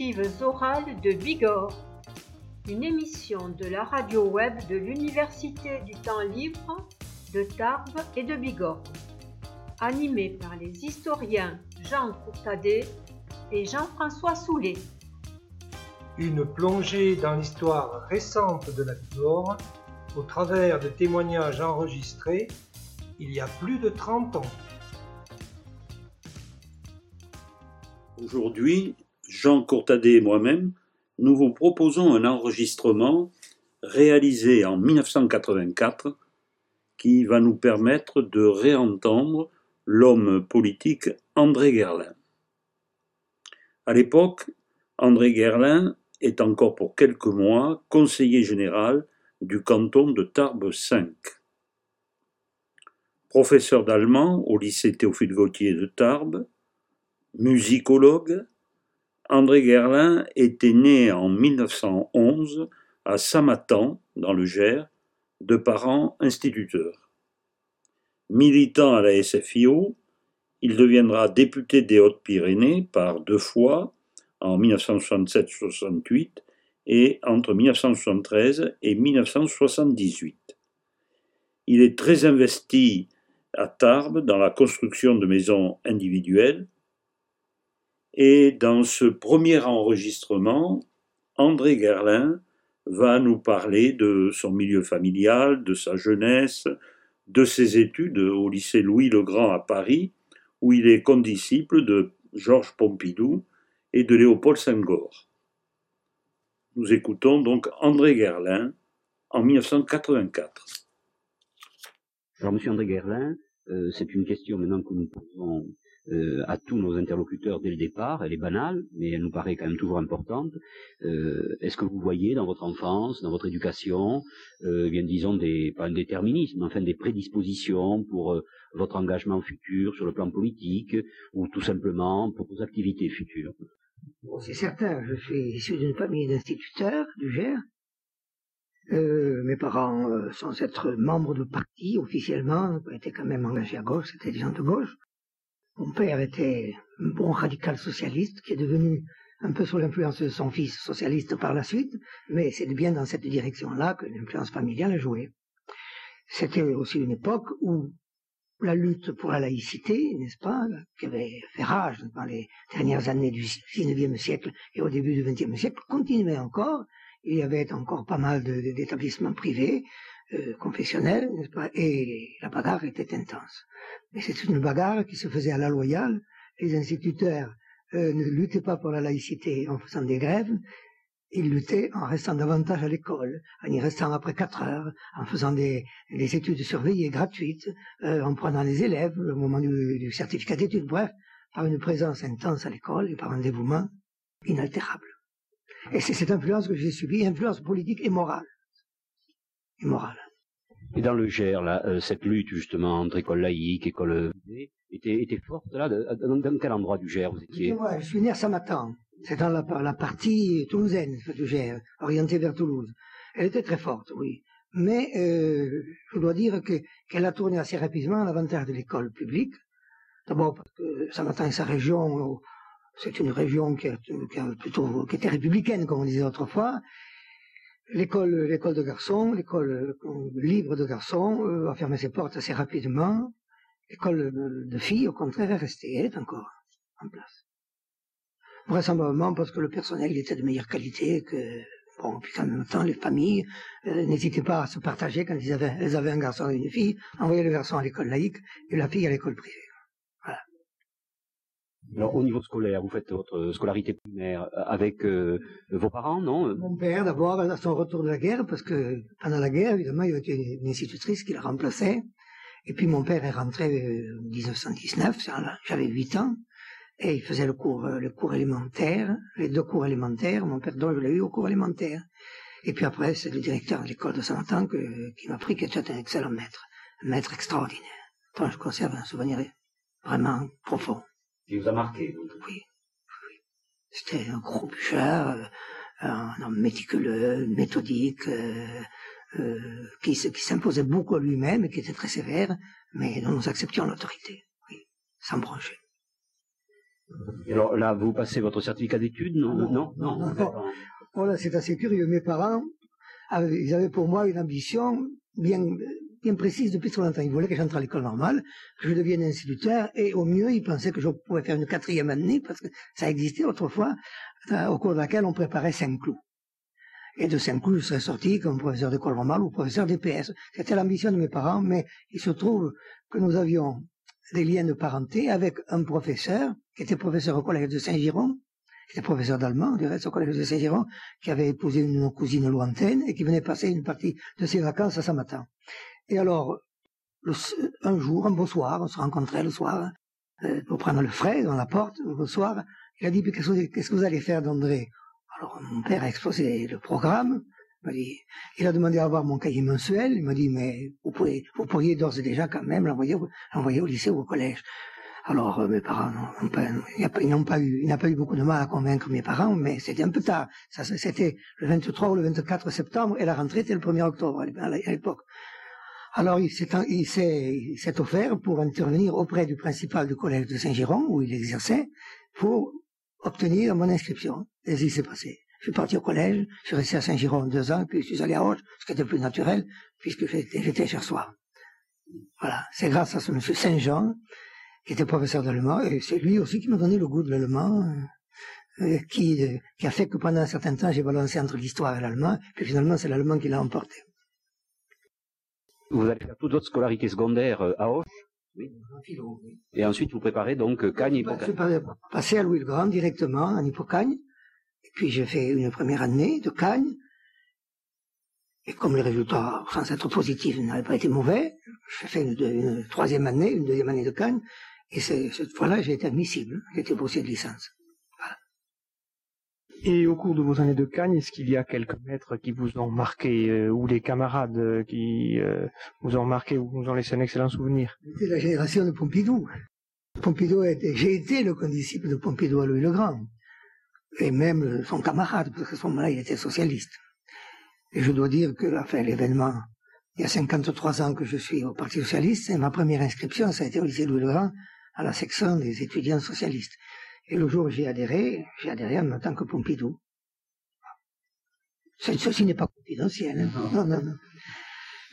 Archives orales de Bigorre, une émission de la radio web de l'Université du temps libre de Tarbes et de Bigorre, animée par les historiens Jean Courtadet et Jean-François Soulet. Une plongée dans l'histoire récente de la Bigorre au travers de témoignages enregistrés il y a plus de 30 ans. Aujourd'hui, Jean Courtadet et moi-même, nous vous proposons un enregistrement réalisé en 1984 qui va nous permettre de réentendre l'homme politique André Guerlain. À l'époque, André Guerlain est encore pour quelques mois conseiller général du canton de Tarbes 5. Professeur d'allemand au lycée Théophile Gautier de Tarbes, musicologue, André Guerlain était né en 1911 à Samatan, dans le Gers, de parents instituteurs. Militant à la SFIO, il deviendra député des Hautes-Pyrénées par deux fois, en 1967-68 et entre 1973 et 1978. Il est très investi à Tarbes dans la construction de maisons individuelles, et dans ce premier enregistrement, André Guerlain va nous parler de son milieu familial, de sa jeunesse, de ses études au lycée Louis-le-Grand à Paris, où il est condisciple de Georges Pompidou et de Léopold Senghor. Nous écoutons donc André Guerlain en 1984. Alors, Monsieur André Guerlain, euh, c'est une question maintenant que nous posons euh, à tous nos interlocuteurs dès le départ. Elle est banale, mais elle nous paraît quand même toujours importante. Euh, est-ce que vous voyez dans votre enfance, dans votre éducation, euh, bien disons des pas un déterminisme, enfin des prédispositions pour votre engagement futur sur le plan politique ou tout simplement pour vos activités futures? C'est certain, je suis issu d'une famille d'instituteurs du Gers. mes parents, sans être membres de parti officiellement, étaient quand même engagés à gauche, c'était des gens de gauche. Mon père était un bon radical socialiste qui est devenu un peu sous l'influence de son fils socialiste par la suite, mais c'est bien dans cette direction-là que l'influence familiale a joué. C'était aussi une époque où la lutte pour la laïcité, n'est-ce pas, qui avait fait rage dans les dernières années du XIXe siècle et au début du XXe siècle, continuait encore. Il y avait encore pas mal d'établissements privés, euh, confessionnels, n'est-ce pas, et la bagarre était intense. Mais c'est une bagarre qui se faisait à la loyale. Les instituteurs euh, ne luttaient pas pour la laïcité en faisant des grèves, ils luttaient en restant davantage à l'école, en y restant après quatre heures, en faisant des, études surveillées gratuites, euh, en prenant les élèves au moment du, certificat d'études, bref, par une présence intense à l'école et par un dévouement inaltérable. Et c'est cette influence que j'ai subie, influence politique et morale. Et morale. Et dans le Gers, là, euh, cette lutte justement entre école laïque, école euh, était, était forte là. dans, quel endroit du Gers vous étiez? Moi, je suis né à Samatan. C'est dans la, la, partie toulousaine du Gers, orientée vers Toulouse. Elle était très forte, oui. Mais euh, je dois dire qu'elle a tourné assez rapidement à l'avantage de l'école publique. D'abord parce que Samatan et sa région, c'est une région qui, qui, plutôt, qui était républicaine, comme on disait autrefois, L'école, l'école de garçons, l'école euh, libre de garçons euh, a fermé ses portes assez rapidement. L'école de filles, au contraire, est restée, elle est encore en place. Vraisemblablement parce que le personnel était de meilleure qualité que, bon, puis en même temps, les familles euh, n'hésitaient pas à se partager quand ils avaient, elles avaient un garçon et une fille, envoyaient le garçon à l'école laïque et la fille à l'école privée. Alors, au niveau scolaire, vous faites votre scolarité primaire avec euh, vos parents, non Mon père, d'abord, à son retour de la guerre, parce que pendant la guerre, évidemment, il y avait une, institutrice qui la remplaçait. Et puis mon père est rentré en 1919, j'avais 8 ans, et il faisait le cours, euh, le cours élémentaire, les deux cours élémentaires. Mon père, donc, je l'ai eu au cours élémentaire. Et puis après, c'est le directeur de l'école de Saint-Antoine qui m'a appris qu'il était un excellent maître, un maître extraordinaire. Je conserve un souvenir vraiment profond qui vous a marqué. Oui. C'était un gros bûcheur, euh, un homme méticuleux, méthodique, euh, euh, qui, qui s'imposait beaucoup à lui-même et qui était très sévère, mais dont nous acceptions l'autorité, oui, sans brancher. alors là, vous passez votre certificat d'études, non? Non, non, non. Voilà, c'est assez curieux. Mes parents, ils avaient pour moi une ambition bien, bien précise depuis trop longtemps. Ils voulaient que j'entre à l'école normale, que je devienne instituteur, et au mieux, ils pensaient que je pouvais faire une quatrième année, parce que ça existait autrefois, euh, au cours de laquelle on préparait cinq clous. Et de Saint-Cloud, je serais sorti comme professeur d'école normale ou professeur d'EPS. C'était l'ambition de mes parents, mais il se trouve que nous avions des liens de parenté avec un professeur qui était professeur au collège de Saint-Giron, qui était professeur d'allemand, du reste au collège de Saint-Giron, qui avait épousé une cousine lointaine et qui venait passer une partie de ses vacances à Samatan. Et alors, un jour, un beau soir, on se rencontrait le soir, euh, pour prendre le frais dans la porte, le soir, il a dit, qu'est-ce que vous allez faire d'André alors mon père a exposé le programme. Il, a demandé à avoir mon cahier mensuel. Il m'a dit, mais vous, pouvez, vous pourriez d'ores et déjà quand même l'envoyer, au lycée ou au collège. Alors euh, mes parents n'ont pas, pas eu, beaucoup de mal à convaincre mes parents, mais c'était un peu tard. C'était le 23 ou le 24 septembre et la rentrée était le 1er octobre à l'époque. Alors il s'est offert pour intervenir auprès du principal du collège de Saint-Giron où il exerçait pour obtenir mon inscription. Et ce qui s'est passé. Je suis parti au collège, je suis resté à Saint-Giron deux ans, puis je suis allé à Roche, ce qui était plus naturel, puisque j'étais cher soir. Voilà. C'est grâce à ce monsieur Saint-Jean, qui était professeur d'allemand, et c'est lui aussi qui m'a donné le goût de l'allemand, euh, qui, euh, qui a fait que pendant un certain temps, j'ai balancé entre l'histoire et l'allemand, puis finalement, c'est l'allemand qui l'a emporté. Vous allez faire toute votre scolarité secondaire euh, à Hoche oui, philo, Et ensuite, vous préparez donc euh, Cagne, Hippocagne. Je passer à Louis le Grand directement, en Hippocagne. Et puis, j'ai fait une première année de Cagne. Et comme les résultats, sans être positifs, n'avaient pas été mauvais, j'ai fait une, troisième année, une deuxième année de Cagne. Et cette fois-là, j'ai été admissible. J'ai été boursier de licence. Et au cours de vos années de Cagne, est-ce qu'il y a quelques maîtres qui vous ont marqué, euh, ou des camarades euh, qui euh, vous ont marqué ou vous ont laissé un excellent souvenir? C'est la génération de Pompidou. Pompidou était, j'ai été le condisciple de Pompidou à Louis le Grand. Et même son camarade, parce ce moment-là, il était socialiste. Et je dois dire que, l'événement, il y a 53 ans que je suis au Parti Socialiste, et ma première inscription, ça a été au lycée Louis le Grand, à la section des étudiants socialistes. Et le jour où j'ai adhéré, j'ai adhéré en temps que Pompidou. Ceci n'est pas confidentiel. Hein. Non, non, non.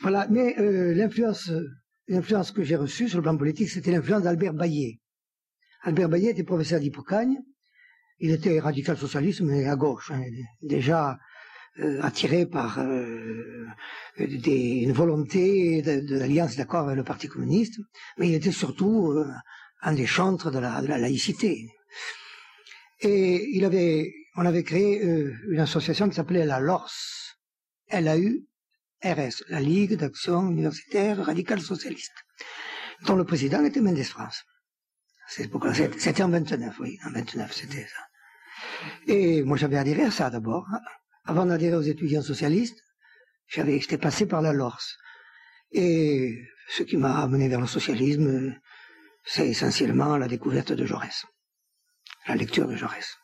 Voilà, mais euh, l'influence, l'influence que j'ai reçue sur le plan politique, c'était l'influence d'Albert Baillet. Albert Baillet était professeur d'Hippocagne. Il était radical socialiste, mais à gauche. Hein, déjà euh, attiré par euh, des, une volonté de, l'alliance d'accord avec le Parti communiste. Mais il était surtout un des chantres de la, de la laïcité. Et on avait créé euh, une association qui s'appelait la LORS, L-A-U-R-S, la Ligue d'action universitaire radicale socialiste, dont le président était Mendes France. C'était en 29, oui, en 29, c'était ça. Et moi, j'avais adhéré à ça d'abord. Avant d'adhérer aux étudiants socialistes, j'avais, j'étais passé par la LORS. Et ce qui m'a amené vers le socialisme, c'est essentiellement la découverte de Jaurès la lecture de Jaurès.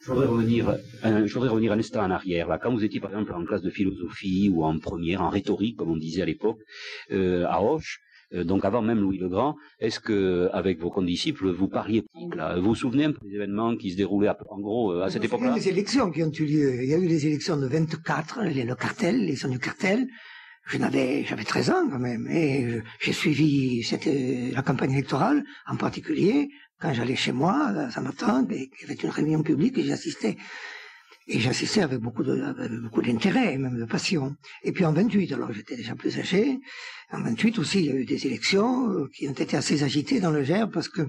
Je voudrais revenir, un, je voudrais revenir un instant en arrière. Là, quand vous étiez par exemple en classe de philosophie ou en première, en rhétorique, comme on disait à l'époque, euh, à Hoche, euh, donc avant même Louis le Grand, est-ce que avec vos condisciples vous parliez là? Vous vous souvenez un peu des événements qui se déroulaient en gros euh, à cette époque-là? Les élections qui ont eu lieu. Il y a eu les élections de 24, le cartel, l'élection du cartel. Je n'avais, j'avais 13 ans quand même, et j'ai suivi cette, la campagne électorale, en particulier quand j'allais chez moi, ça m'attend, il y avait une réunion publique et j'assistais. Et j'assistais avec beaucoup de, beaucoup d'intérêt, même de passion. Et puis en 28, alors j'étais déjà plus âgé, en 28 aussi, il y a eu des élections euh, qui ont été assez agitées dans le Gers parce que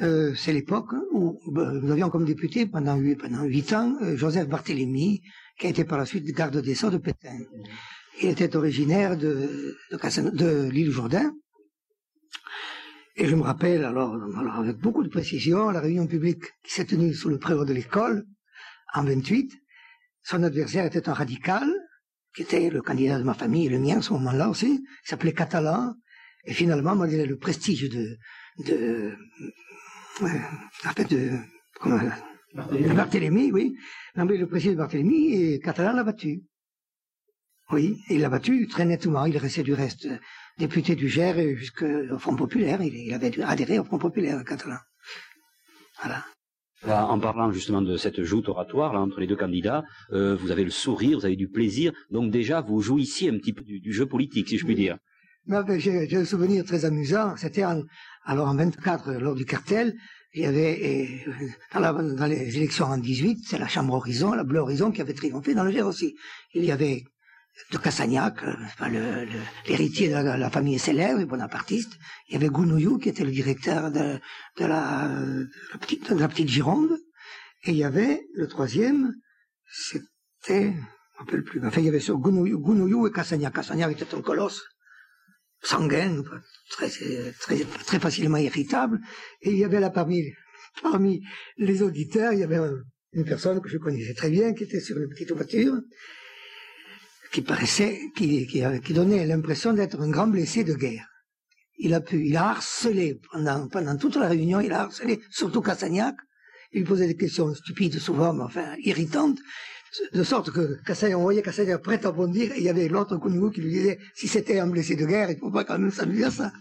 euh, c'est l'époque où ben, nous avions comme député pendant huit, pendant ans euh, Joseph Barthélemy, qui a été par la suite garde des Sceaux de Pétain. Il était originaire de, de, de l'île Jourdain, et je me rappelle, alors, alors, avec beaucoup de précision, la réunion publique qui s'est tenue sous le préau de l'école, en 28, son adversaire était un radical, qui était le candidat de ma famille et le mien à ce moment-là aussi, il s'appelait Catalan, et finalement, malgré le prestige de, de, euh, de, comment, Barthélemy. Barthélemy, oui, malgré le prestige de Barthélemy, et Catalan l'a battu. Oui, il l'a battu très nettement, il restait du reste député du Gers jusqu'au Front Populaire. Il, avait adhéré au Front Populaire catalan. Voilà. En parlant justement de cette joute oratoire là, entre les deux candidats, euh, vous avez le sourire, vous avez du plaisir, donc déjà vous jouissiez un petit peu du, jeu politique, si je puis dire. J'ai un souvenir très amusant, c'était alors en 24, lors du cartel, il y avait, dans, dans, les élections en 18, c'est la Chambre Horizon, la Bleu Horizon qui avait triomphé dans le Gers aussi. Il y avait de Cassagnac, euh, l'héritier de, la, famille célèbre, et bonapartiste. Il y avait Gounouillou, qui était le directeur de, de, la, petite, de la petite Gironde. Et il y avait le troisième, c'était, je rappelle plus, enfin il y avait sur Gounouillou, et Cassagnac. Cassagnac était un colosse sanguin, très, très, très facilement irritable. Et il y avait là parmi, parmi les auditeurs, il y avait une personne que je connaissais très bien, qui était sur une petite voiture, qui paraissait, qui, donnait l'impression d'être un grand blessé de guerre. Il a pu, il a harcelé pendant, toute la réunion, il a harcelé surtout Cassagnac. Il lui posait des questions stupides, souvent, mais enfin irritantes, de sorte que Cassagnac, on voyait Cassagnac prêt à bondir, et il y avait l'autre Kounigou qui lui disait, si c'était un blessé de guerre, il ne faut pas quand même s'amuser à ça.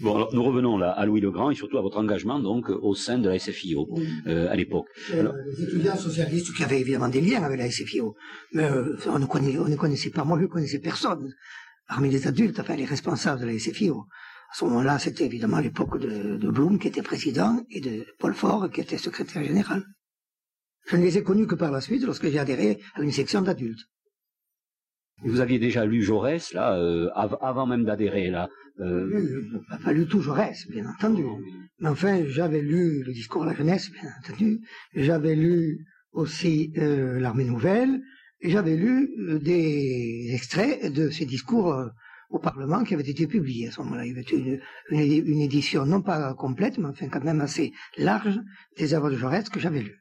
Bon, alors nous revenons là à Louis le Grand et surtout à votre engagement donc au sein de la SFIO euh, à l'époque. Euh, les étudiants socialistes qui avaient évidemment des liens avec la SFIO, mais euh, on, ne connaissait, on ne connaissait pas, moi je ne connaissais personne parmi les adultes, enfin les responsables de la SFIO. À ce moment-là, c'était évidemment l'époque de, de Blum qui était président et de Paul Faure qui était secrétaire général. Je ne les ai connus que par la suite lorsque j'ai adhéré à une section d'adultes. Vous aviez déjà lu Jaurès, là, euh, avant même d'adhérer, là. Euh... Pas lu tout Jaurès, bien entendu. Mais enfin, j'avais lu le discours de la jeunesse, bien entendu. J'avais lu aussi euh, l'Armée nouvelle, et j'avais lu euh, des extraits de ces discours euh, au Parlement qui avaient été publiés à ce moment-là. Il y avait une, une, édition non pas complète, mais enfin quand même assez large des œuvres de Jaurès que j'avais lues.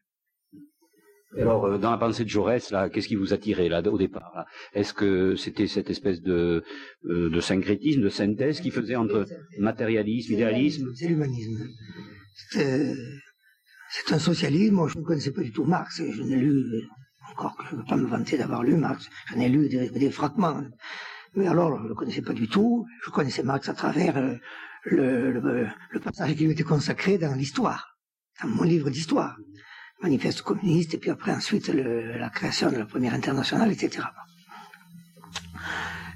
Alors, euh, dans la pensée de Jaurès, là, qu'est-ce qui vous attirait là au départ Est-ce que c'était cette espèce de, euh, de syncrétisme, de synthèse qui faisait entre matérialisme, idéalisme? C'est l'humanisme. C'est un socialisme. Moi, je ne connaissais pas du tout Marx. Je n'ai lu, encore que je ne veux pas me vanter d'avoir lu Marx, j'en ai lu des, fragments. Mais alors, je ne le connaissais pas du tout. Je connaissais Marx à travers euh, le, le, le passage qui lui était consacré dans l'histoire, dans mon livre d'histoire manifeste communiste, et puis après ensuite la création de la première internationale, etc.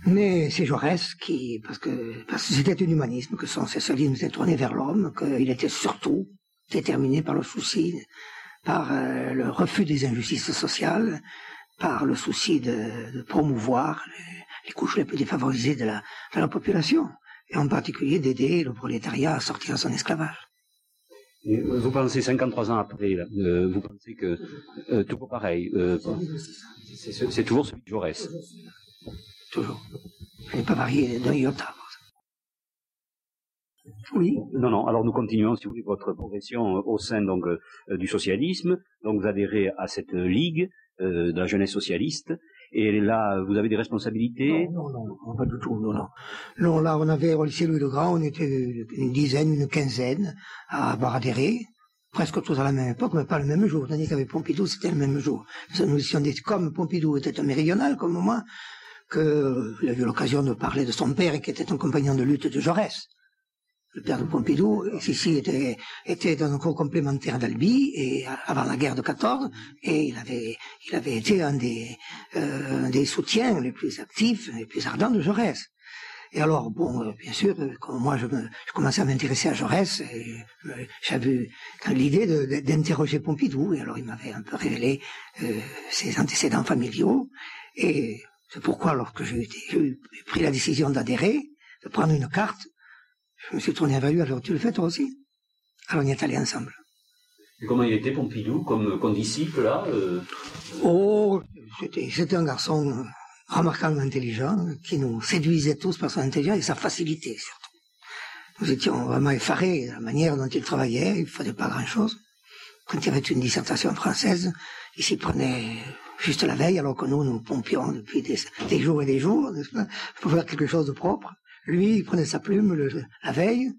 Mais c'est Jaurès qui, parce que parce que c'était un humanisme, que son socialisme était tourné vers l'homme, qu'il était surtout déterminé par le souci, par euh, le refus des injustices sociales, par le souci de, promouvoir les, couches les plus défavorisées de la, de la population, et en particulier d'aider le prolétariat à sortir de son esclavage. Vous pensez 53 ans après, euh, vous pensez que euh, toujours pareil, euh, c'est toujours celui de Jaurès. Toujours. Je n'ai pas varié d'un iota. Oui. Non, non. Alors nous continuons, si vous voulez, votre progression au sein donc du socialisme. Donc vous adhérez à cette ligue de la jeunesse socialiste. Et là, vous avez des responsabilités? Non, non, non, pas du tout, non, non. Non, là, on avait, au lycée Louis le Grand, on était une dizaine, une quinzaine à avoir adhéré, presque tous à la même époque, mais pas le même jour. Tandis qu'avec Pompidou, c'était le même jour. Nous étions comme Pompidou était un méridional, comme moi, qu'il a eu l'occasion de parler de son père, qui était un compagnon de lutte de Jaurès le père de Pompidou, ici était, était dans un cours complémentaire d'Albi, et avant la guerre de 14, et il avait, il avait été un des, euh, des soutiens les plus actifs, les plus ardents de Jaurès. Et alors, bon, euh, bien sûr, quand moi je, me, je commençais à m'intéresser à Jaurès, j'avais l'idée d'interroger Pompidou, et alors il m'avait un peu révélé euh, ses antécédents familiaux, et c'est pourquoi, lorsque j'ai pris la décision d'adhérer, de prendre une carte, je me suis tourné vers lui, alors tu le fais toi aussi? Alors on y est allé ensemble. Et comment il était Pompidou? Comme, comme disciple là euh Oh, c'était un garçon euh, remarquablement intelligent, qui nous séduisait tous par son intelligence et sa facilité surtout. Nous étions vraiment effarés de la manière dont il travaillait, il ne faisait pas grand-chose. Quand il y avait une dissertation française, il s'y prenait juste la veille, alors que nous, nous pompions depuis des, des jours et des jours, n'est-ce pas, pour faire quelque chose de propre. Lui, il prenait sa plume la veille,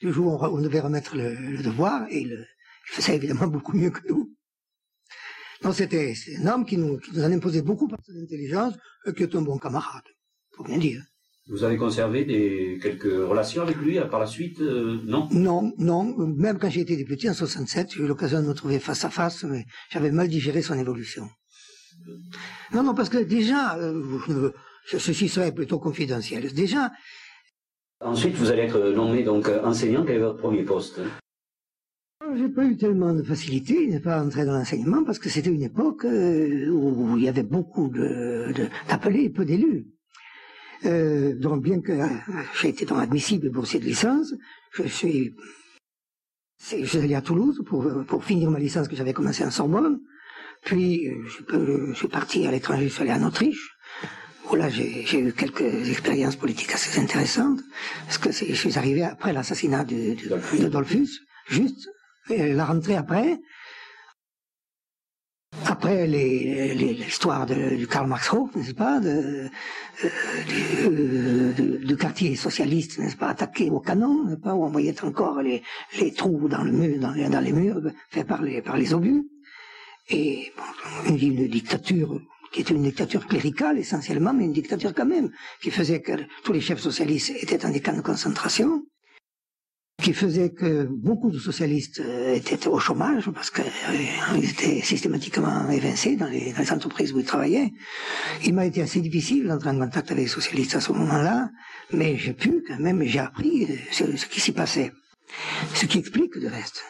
du jour où on, devait remettre le, devoir, et il, faisait évidemment beaucoup mieux que nous. Donc c'était un homme qui nous, qui nous en imposait beaucoup par son intelligence, et qui est un bon camarade, faut bien dire. Vous avez conservé des, quelques relations avec lui par la suite Non? Non, non. Même quand j'ai été député en 67, j'ai eu l'occasion de me trouver face à face, mais j'avais mal digéré son évolution. Non, non, parce que déjà, ceci serait plutôt confidentiel. Déjà. Ensuite, vous allez être nommé donc enseignant. Quel est votre premier poste? J'ai pas eu tellement de facilité, n'est pas entrer dans l'enseignement parce que c'était une époque où il y avait beaucoup d'appelés et peu d'élus. Euh, donc bien que euh, j'ai été dans admissible boursier de licence, je suis, je suis allé à Toulouse pour, pour finir ma licence que j'avais commencé en Sorbonne. Puis euh, je, suis parti à l'étranger, je suis allé en Autriche, là j'ai eu quelques expériences politiques assez intéressantes, parce que je suis arrivé après l'assassinat de, de, de Dolphus, juste, et la rentrée après, après l'histoire du Karl Marx n'est-ce pas, de, euh, du quartier socialiste, n'est-ce pas, attaqué au canon, n'est-ce pas, où on voyait encore les, les trous dans le mur, dans, dans les murs faits par les, par les obus, et bon, une dictature qui était une dictature cléricale essentiellement, mais une dictature quand même, qui faisait que tous les chefs socialistes étaient dans des camps de concentration, qui faisait que beaucoup de socialistes euh, étaient au chômage parce qu'ils euh, étaient systématiquement évincés dans les, entreprises où ils travaillaient. Il m'a été assez difficile d'entrer en contact avec les socialistes à ce moment-là, mais j'ai pu quand même, j'ai appris euh, ce, qui s'y passait. Ce qui explique de reste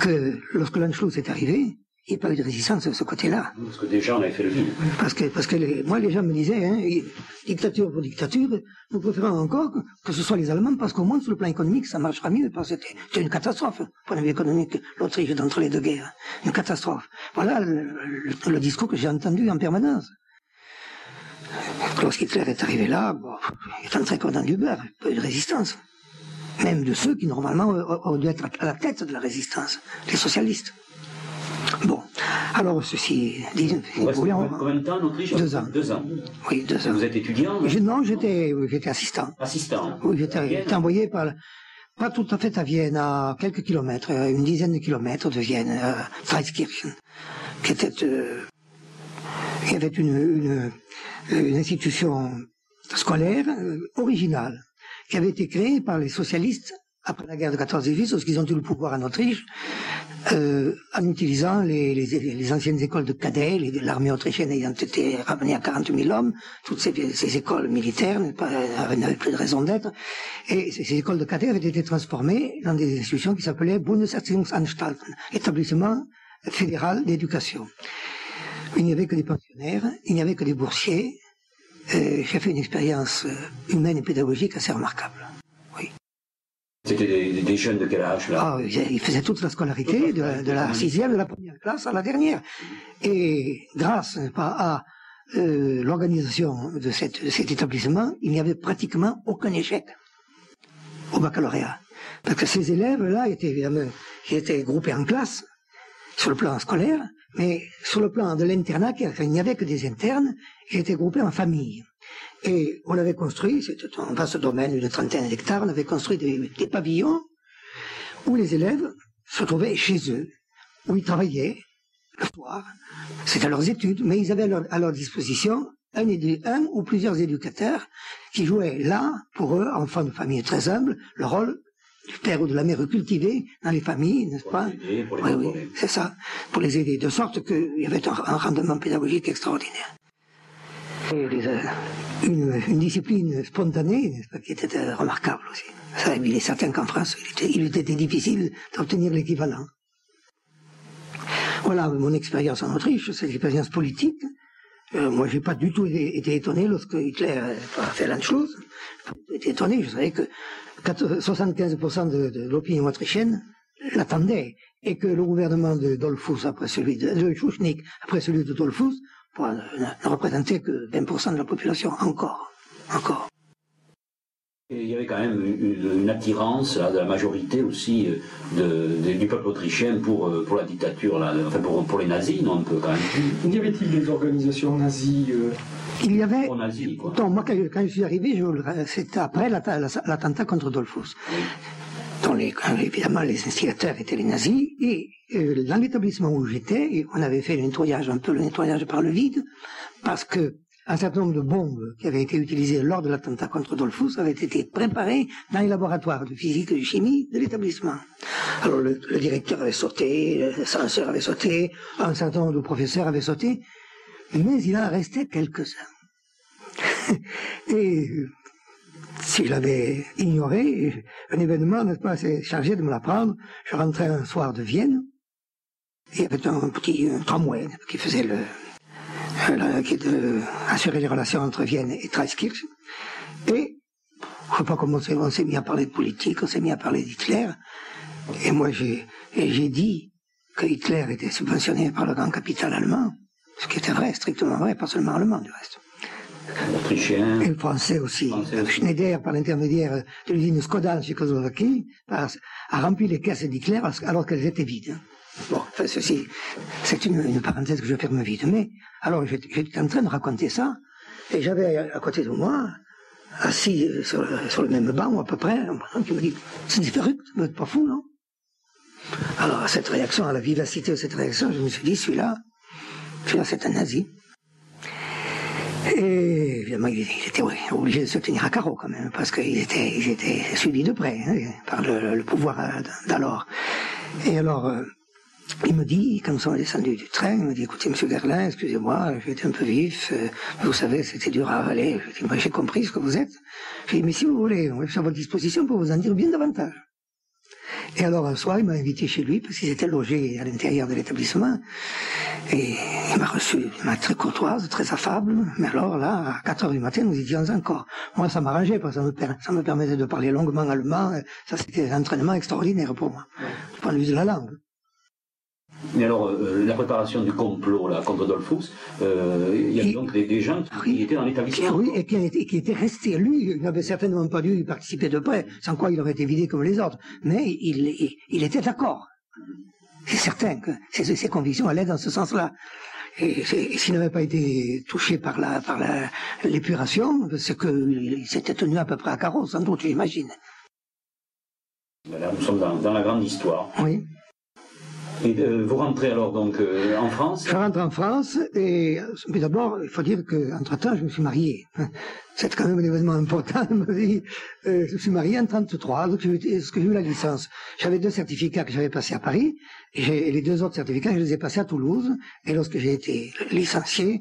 que lorsque l'Anschluss est arrivé, il n'y a pas eu de résistance de ce côté-là. Parce que déjà, on avait fait le vide. Parce que, parce que les, moi, les gens me disaient, hein, dictature pour dictature, nous préférons encore que, ce soit les Allemands, parce qu'au moins, sur le plan économique, ça marchera mieux, parce que c'était une catastrophe, point de vue économique, l'Autriche d'entre les deux guerres. Une catastrophe. Voilà le, discours que j'ai entendu en permanence. Lorsqu'Hitler est arrivé là, bon, il est entré comme dans du beurre, pas eu de résistance. Même de ceux qui, normalement, auraient dû être à la tête de la résistance, les socialistes. Bon, alors ceci dit, combien de temps en Autriche Deux ans. Deux ans. Oui, deux ans. Vous êtes étudiant Non, j'étais, j'étais assistant. Assistant. Oui, j'étais envoyé par, pas tout à fait à Vienne, à quelques kilomètres, une dizaine de kilomètres de Vienne, à Freiskirchen, qui était, euh, y avait une, une, institution scolaire euh, originale qui avait été créée par les socialistes après la guerre de 14-18, lorsqu'ils ont eu le pouvoir en Autriche, euh, en utilisant les, les, les, anciennes écoles de cadets, l'armée autrichienne ayant été ramenée à 40 000 hommes, toutes ces, ces écoles militaires n'avaient plus de raison d'être, et ces, écoles de cadets avaient été transformées dans des institutions qui s'appelaient Bundeserziehungsanstalten, établissement fédéral d'éducation. Il n'y avait que des pensionnaires, il n'y avait que des boursiers. Euh, J'ai fait une expérience euh, humaine et pédagogique assez remarquable. C'était des, jeunes de quel âge là? Ah, Ils faisaient toute la scolarité, de, la sixième, de la première classe à la dernière. Et grâce à euh, l'organisation de, cet établissement, il n'y avait pratiquement aucun échec au baccalauréat. Parce que ces élèves-là étaient évidemment étaient groupés en classe, sur le plan scolaire, mais sur le plan de l'internat, il n'y avait que des internes qui étaient groupés en famille. Et on avait construit, c'était un vaste domaine d'une trentaine d'hectares, on avait construit des, pavillons où les élèves se trouvaient chez eux, où ils travaillaient le soir. C'était leurs études, mais ils avaient à leur, disposition un, un, ou plusieurs éducateurs qui jouaient là, pour eux, enfants de familles très humbles, le rôle du père ou de la mère cultivé dans les familles, n'est-ce pas Oui, oui, c'est ça, pour les aider, de sorte qu'il y avait un rendement pédagogique extraordinaire. Euh, une, discipline spontanée qui était euh, remarquable aussi. Ça, il est certain qu'en France, il était, difficile d'obtenir l'équivalent. Voilà mon expérience en Autriche, cette expérience politique. Euh, moi, j'ai pas du tout été, étonné lorsque Hitler a fait l'Anschluss. J'étais étonné, je savais que 75% de, l'opinion autrichienne l'attendait et que le gouvernement de Dollfuss après celui de, de après celui de Dollfuss ne représentait que 20% de la population, encore. Encore. il y avait quand même une, attirance de la majorité aussi euh, de, du peuple autrichien pour, euh, pour la dictature, là, enfin pour, pour les nazis, non, on peut quand même. Y avait-il des organisations nazies euh? Il y avait. Nazis, quoi. Donc, moi, quand, je suis arrivé, c'était après l'attentat contre Dollfuss. Les, évidemment les instigateurs étaient les nazis, et euh, dans l'établissement où j'étais, on avait fait le nettoyage, un peu le nettoyage par le vide, parce que un certain nombre de bombes qui avaient été utilisées lors de l'attentat contre Dolphus avaient été préparées dans les laboratoires de physique et de chimie de l'établissement. Alors le, directeur avait sauté, le censeur avait sauté, un certain nombre de professeurs avaient sauté, mais il en restait quelques-uns. et si je l'avais ignoré, un événement, n'est-ce pas, s'est chargé de me l'apprendre. Je rentrais un soir de Vienne, et il y avait un petit tramway qui faisait le, qui de, assurait les relations entre Vienne et Traiskirch. Et, je sais pas comment on s'est mis à parler de politique, on s'est mis à parler d'Hitler. Et moi, j'ai dit que Hitler était subventionné par le grand capital allemand. Ce qui était vrai, strictement vrai, pas seulement allemand du reste. Autrichien. Et le français aussi. Schneider, par l'intermédiaire de l'usine Skoda en Tchécoslovaquie, a rempli les caisses d'Hitler alors qu'elles étaient vides. Bon, enfin, ceci, c'est une, parenthèse que je ferme vite. Mais, alors, j'étais en train de raconter ça, et j'avais à côté de moi, assis sur le, même banc, à peu près, un qui me dit, c'est différent, vous n'êtes pas fou, non? Alors, à cette réaction, à la vivacité de cette réaction, je me suis dit, celui-là, celui-là, c'est un nazi. Et évidemment, il, était obligé de se tenir à carreau quand même, parce qu'il était, il était suivi de près hein, par le, pouvoir d'alors. Et alors, euh, il me dit, quand nous sommes descendus du train, il me dit, écoutez, monsieur Gerlin, excusez-moi, été un peu vif, euh, vous savez, c'était dur à avaler. Je dis, j'ai compris ce que vous êtes. J'ai dit, mais si vous voulez, on est à votre disposition pour vous en dire bien davantage. Et alors, un soir, il m'a invité chez lui, parce qu'ils étaient logés à l'intérieur de l'établissement. Et il m'a reçu il m'a très courtoise, très affable. Mais alors, là, à 4 heures du matin, nous étions encore. Moi, ça m'arrangeait, parce que ça me, ça me permettait de parler longuement allemand. Ça, c'était un entraînement extraordinaire pour moi, du point de vue de la langue. Mais alors, euh, la préparation du complot là, contre Dolphus, euh, il y avait donc des, gens qui, étaient dans l'établissement. Oui, et qui, qui, étaient restés. Lui, il n'avait certainement pas dû y participer de près, sans quoi il aurait été vidé comme les autres. Mais il, il, était d'accord. C'est certain que ses, ses, convictions allaient dans ce sens-là. Et, s'il n'avait pas été touché par la par l'épuration, c'est qu'il s'était tenu à peu près à carreau, sans doute, j'imagine. Là, nous sommes dans, dans la grande histoire. Oui. Et euh, vous rentrez alors donc euh, en France Je rentre en France et mais d'abord il faut dire qu'entre temps je me suis marié. C'est quand même un événement important de ma vie. Euh, je me suis marié en 33, donc j'ai eu la licence? J'avais deux certificats que j'avais passés à Paris et les deux autres certificats je les ai passés à Toulouse. Et lorsque j'ai été licencié,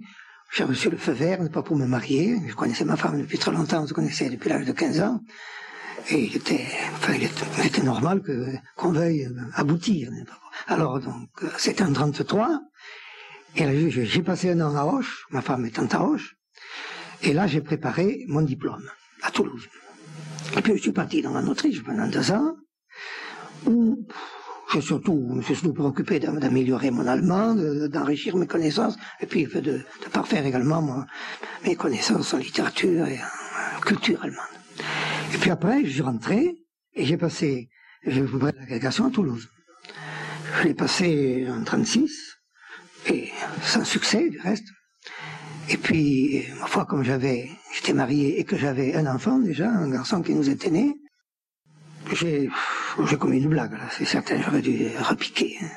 j'ai reçu le feu vert, pas pour me marier. Je connaissais ma femme depuis très longtemps, on se connaissait depuis l'âge de 15 ans. Et il était, enfin, il était, normal que, qu'on veuille aboutir. Alors, donc, c'était en 33. Et là, j'ai passé un an à Auch, ma femme étant à Auch. Et là, j'ai préparé mon diplôme à Toulouse. Et puis, je suis parti dans en Autriche pendant deux ans, où je surtout, me suis surtout préoccupé d'améliorer mon allemand, d'enrichir mes connaissances, et puis de, de parfaire également mes connaissances en littérature et en culture allemande. Et puis après, je suis rentré et j'ai passé, j'ai fait l'agrégation à Toulouse. Je l'ai passé en 36 et sans succès du reste. Et puis, ma foi, comme j'avais, j'étais marié et que j'avais un enfant déjà, un garçon qui nous était né, j'ai, commis une blague là, c'est certain, j'aurais dû repiquer. Hein.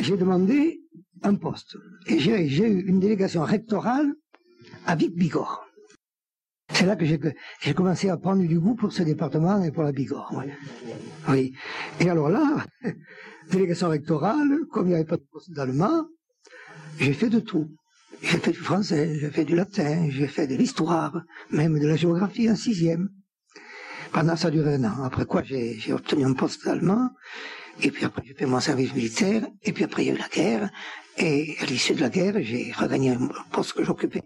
J'ai demandé un poste et j'ai, j'ai eu une délégation rectorale à Vic-Bigorre. C'est là que j'ai commencé à prendre du goût pour ce département et pour la Bigorre. Oui. Et alors là, délégation rectorale, comme il n'y avait pas de poste d'allemand, j'ai fait de tout. J'ai fait du français, j'ai fait du latin, j'ai fait de l'histoire, même de la géographie en sixième. Pendant ça duré un an. Après quoi, j'ai obtenu un poste d'allemand. Et puis après, j'ai fait mon service militaire. Et puis après, il y a eu la guerre. Et à l'issue de la guerre, j'ai regagné un poste que j'occupais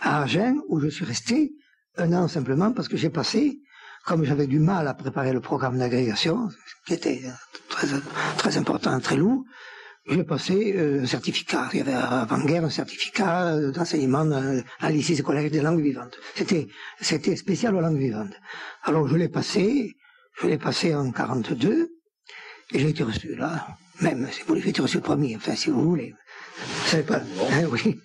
à Agen, où je suis resté un an simplement parce que j'ai passé, comme j'avais du mal à préparer le programme d'agrégation, qui était très, très important, très lourd, j'ai passé euh, un certificat. Il y avait avant-guerre un certificat d'enseignement à lycée et collège des langues vivantes. C'était, c'était spécial aux langues vivantes. Alors je l'ai passé, je l'ai passé en 42, et j'ai été reçu là, même si vous l'avez été reçu premier, enfin si vous voulez. Vous savez pas, hein, oui.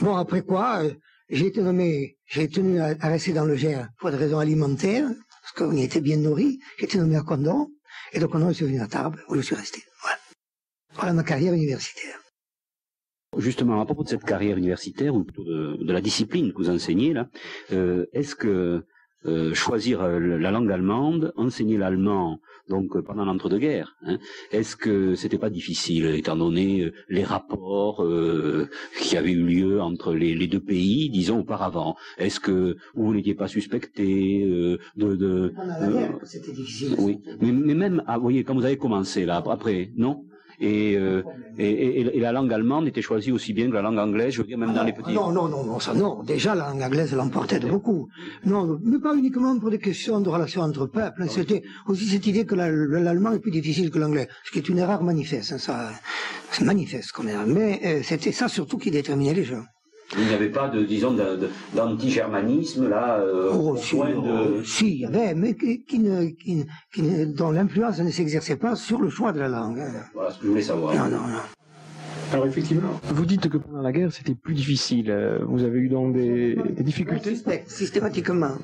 Bon, après quoi, euh, j'ai été nommé, j'ai tenu à, rester dans le Gers pour des raisons alimentaires, parce qu'on y était bien nourri. J'ai été nommé à Condon, et donc je suis venu à Tarbes, où je suis resté. Voilà. Ma carrière universitaire. Justement, à propos de cette carrière universitaire, ou plutôt de, la discipline que vous enseignez, là, euh, est-ce que euh, choisir euh, la langue allemande, enseigner l'allemand donc pendant l'entre-deux-guerres. Hein, est-ce que c'était pas difficile étant donné les rapports qui avaient eu lieu entre les, deux pays, disons auparavant? Est-ce que vous n'étiez pas suspecté de, de c'était difficile. Oui, mais, mais même, ah, vous voyez, quand vous avez commencé là, après, non? Euh, et, et, et, la langue allemande était choisie aussi bien que la langue anglaise, je veux dire, même dans les petits... Non, non, non, non, ça non. Déjà, la langue anglaise l'emportait de beaucoup. Non, mais pas uniquement pour des questions de relations entre peuples. C'était aussi cette idée que l'allemand est plus difficile que l'anglais, ce qui est une erreur manifeste. Hein, ça, c'est manifeste comme erreur. Mais euh, c'était ça surtout qui déterminait les gens. Il n'y avait pas de, disons, d'anti-germanisme là, euh, oh, si, de... si, il y avait, mais qui, ne, qui, dont l'influence ne s'exerçait pas sur le choix de la langue. Hein. Voilà ce que je voulais savoir. Non, non, non. Alors effectivement, vous dites que pendant la guerre c'était plus difficile. Euh, vous avez eu donc des, difficultés? Systématiquement.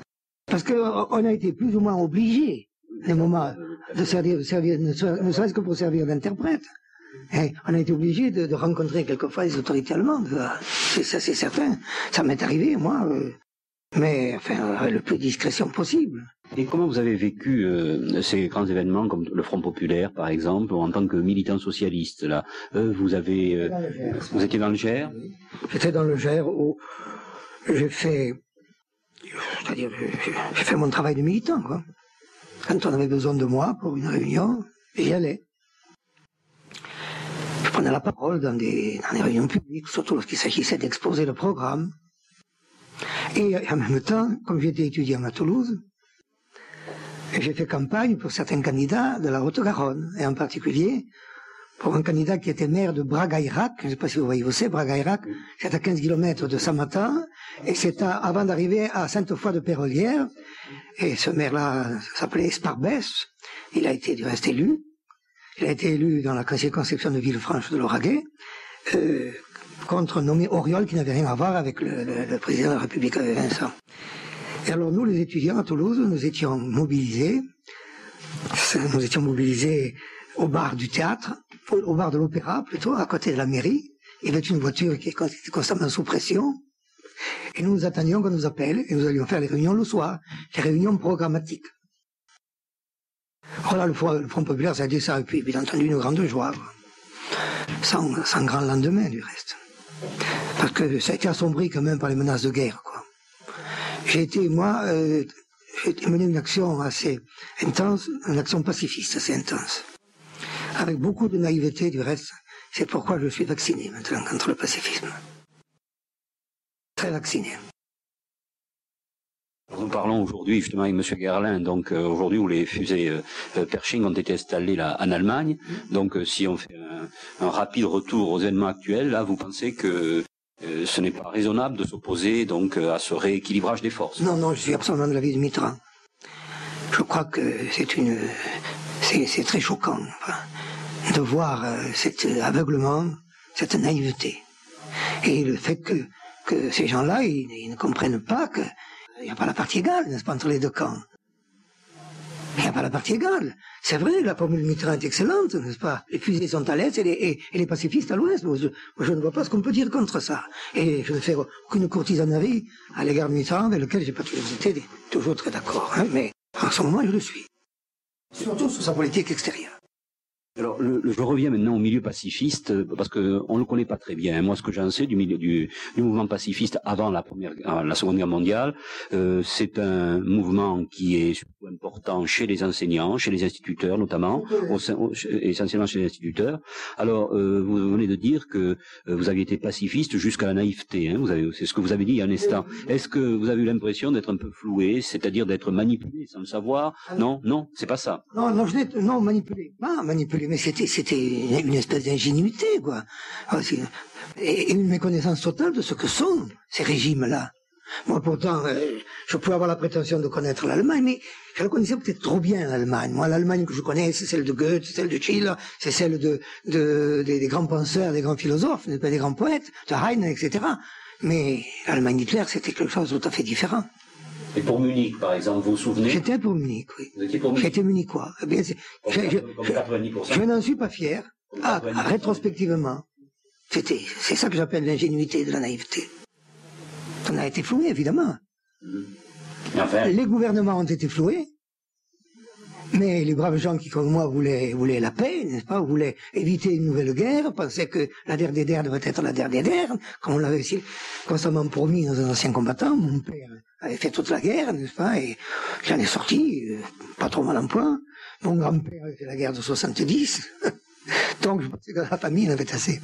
Parce qu'on a été plus ou moins obligés, des moments, de servir, de servir ne serait-ce que pour servir d'interprète. Eh, on a été obligé de, rencontrer quelquefois les autorités allemandes. Ça, c'est certain. Ça m'est arrivé, moi. Euh, mais enfin, le plus de discrétion possible. Et comment vous avez vécu euh, ces grands événements comme le Front populaire, par exemple, en tant que militant socialiste Là, euh, vous avez, vous étiez dans le Gers? J'étais dans le Gers où j'ai fait, c'est-à-dire, j'ai fait mon travail de militant. Quoi. Quand on avait besoin de moi pour une réunion, j'y allais prenais la parole dans des, réunions publiques, surtout lorsqu'il s'agissait d'exposer le programme. Et en même temps, comme j'étais étudiant à Toulouse, j'ai fait campagne pour certains candidats de la Haute-Garonne, et en particulier pour un candidat qui était maire de Braga-Irak, je ne sais pas si vous voyez où c'est, Braga-Irak, c'est à 15 km de Samatan, et c'est avant d'arriver à Sainte-Foy de Pérolière, et ce maire-là s'appelait Esparbès, il a été du reste élu, il a été élu dans la circonscription de Villefranche de l'Auragais, euh, contre nommé Oriol qui n'avait rien à voir avec le, président de la République Vincent. Et alors nous, les étudiants à Toulouse, nous étions mobilisés, nous étions mobilisés au bar du théâtre, au bar de l'opéra plutôt, à côté de la mairie. Il y avait une voiture qui était constamment sous pression. Et nous nous attendions qu'on nous appelle et nous allions faire les réunions le soir, les réunions programmatiques. Voilà, le, Front populaire, ça a été ça, et puis bien entendu une grande joie, Sans, grand lendemain du reste. Parce que ça a été assombri quand même par les menaces de guerre. J'ai été, moi, euh, j'ai mené une action assez intense, une action pacifiste assez intense. Avec beaucoup de naïveté du reste. C'est pourquoi je suis vacciné maintenant contre le pacifisme. Très vacciné. Nous parlons aujourd'hui justement avec M. Gerlin, donc euh, aujourd'hui où les fusées euh, euh, Pershing ont été installées là en Allemagne. Donc si on fait un, rapide retour aux événements actuels, là vous pensez que ce n'est pas raisonnable de s'opposer donc à ce rééquilibrage des forces? Non, non, je suis absolument de l'avis de Mitterrand. Je crois que c'est une, c'est très choquant de voir cet aveuglement, cette naïveté, et le fait que que ces gens-là, ils ne comprennent pas que il n'y a pas la partie égale, n'est-ce pas, entre les deux camps? Il n'y a pas la partie égale. C'est vrai, la formule Mitterrand est excellente, n'est-ce pas? Les fusées sont à l'est et, les, pacifistes à l'ouest. Moi, je, ne vois pas ce qu'on peut dire contre ça. Et je ne fais aucune courtisanerie à l'égard de Mitterrand, avec lequel j'ai pas toujours été toujours très d'accord. Hein, mais en ce moment, je le suis. Surtout sur sa politique extérieure. Alors, le, je reviens maintenant au milieu pacifiste euh, parce que on le connaît pas très bien. Moi, ce que j'en sais du milieu du, du, mouvement pacifiste avant la première, la Seconde Guerre mondiale, euh, c'est un mouvement qui est surtout important chez les enseignants, chez les instituteurs notamment, au, essentiellement chez les instituteurs. Alors, euh, vous venez de dire que euh, vous aviez été pacifiste jusqu'à la naïveté. Hein, vous avez, c'est ce que vous avez dit il y a un instant. Est-ce que vous avez eu l'impression d'être un peu floué, c'est-à-dire d'être manipulé sans le savoir? Ah Non, non, c'est pas ça. Non, non, je n'ai non manipulé, pas manipulé mais c'était, c'était une espèce d'ingénuité, quoi. Ah, et une méconnaissance totale de ce que sont ces régimes-là. Moi, pourtant, euh, je pouvais avoir la prétention de connaître l'Allemagne, mais je la connaissais peut-être trop bien, l'Allemagne. Moi, l'Allemagne que je connais, c'est celle de Goethe, celle de Schiller, c'est celle de, de des, grands penseurs, des grands philosophes, des grands poètes, de Heine, etc. Mais l'Allemagne d'Hitler, c'était quelque chose de tout à fait différent. Et pour Munich, par exemple, vous vous souvenez J'étais pour Munich, oui. Vous étiez pour Munich J'étais munichois. Eh je, je, n'en suis pas fier. Ah, rétrospectivement. C'était, c'est ça que j'appelle l'ingénuité de la naïveté. On a été floué, évidemment. Enfin, Les gouvernements ont été floués. Mais les braves gens qui, comme moi, voulaient, voulaient la paix, n'est-ce pas, voulaient éviter une nouvelle guerre, pensaient que la guerre devait être la guerre, comme on l'avait constamment promis dans un ancien combattant. Mon père avait fait toute la guerre, n'est-ce pas, et j'en ai sorti, euh, pas trop mal en point. Mon grand-père avait fait la guerre de 70. Donc, je pensais que la famille en avait assez.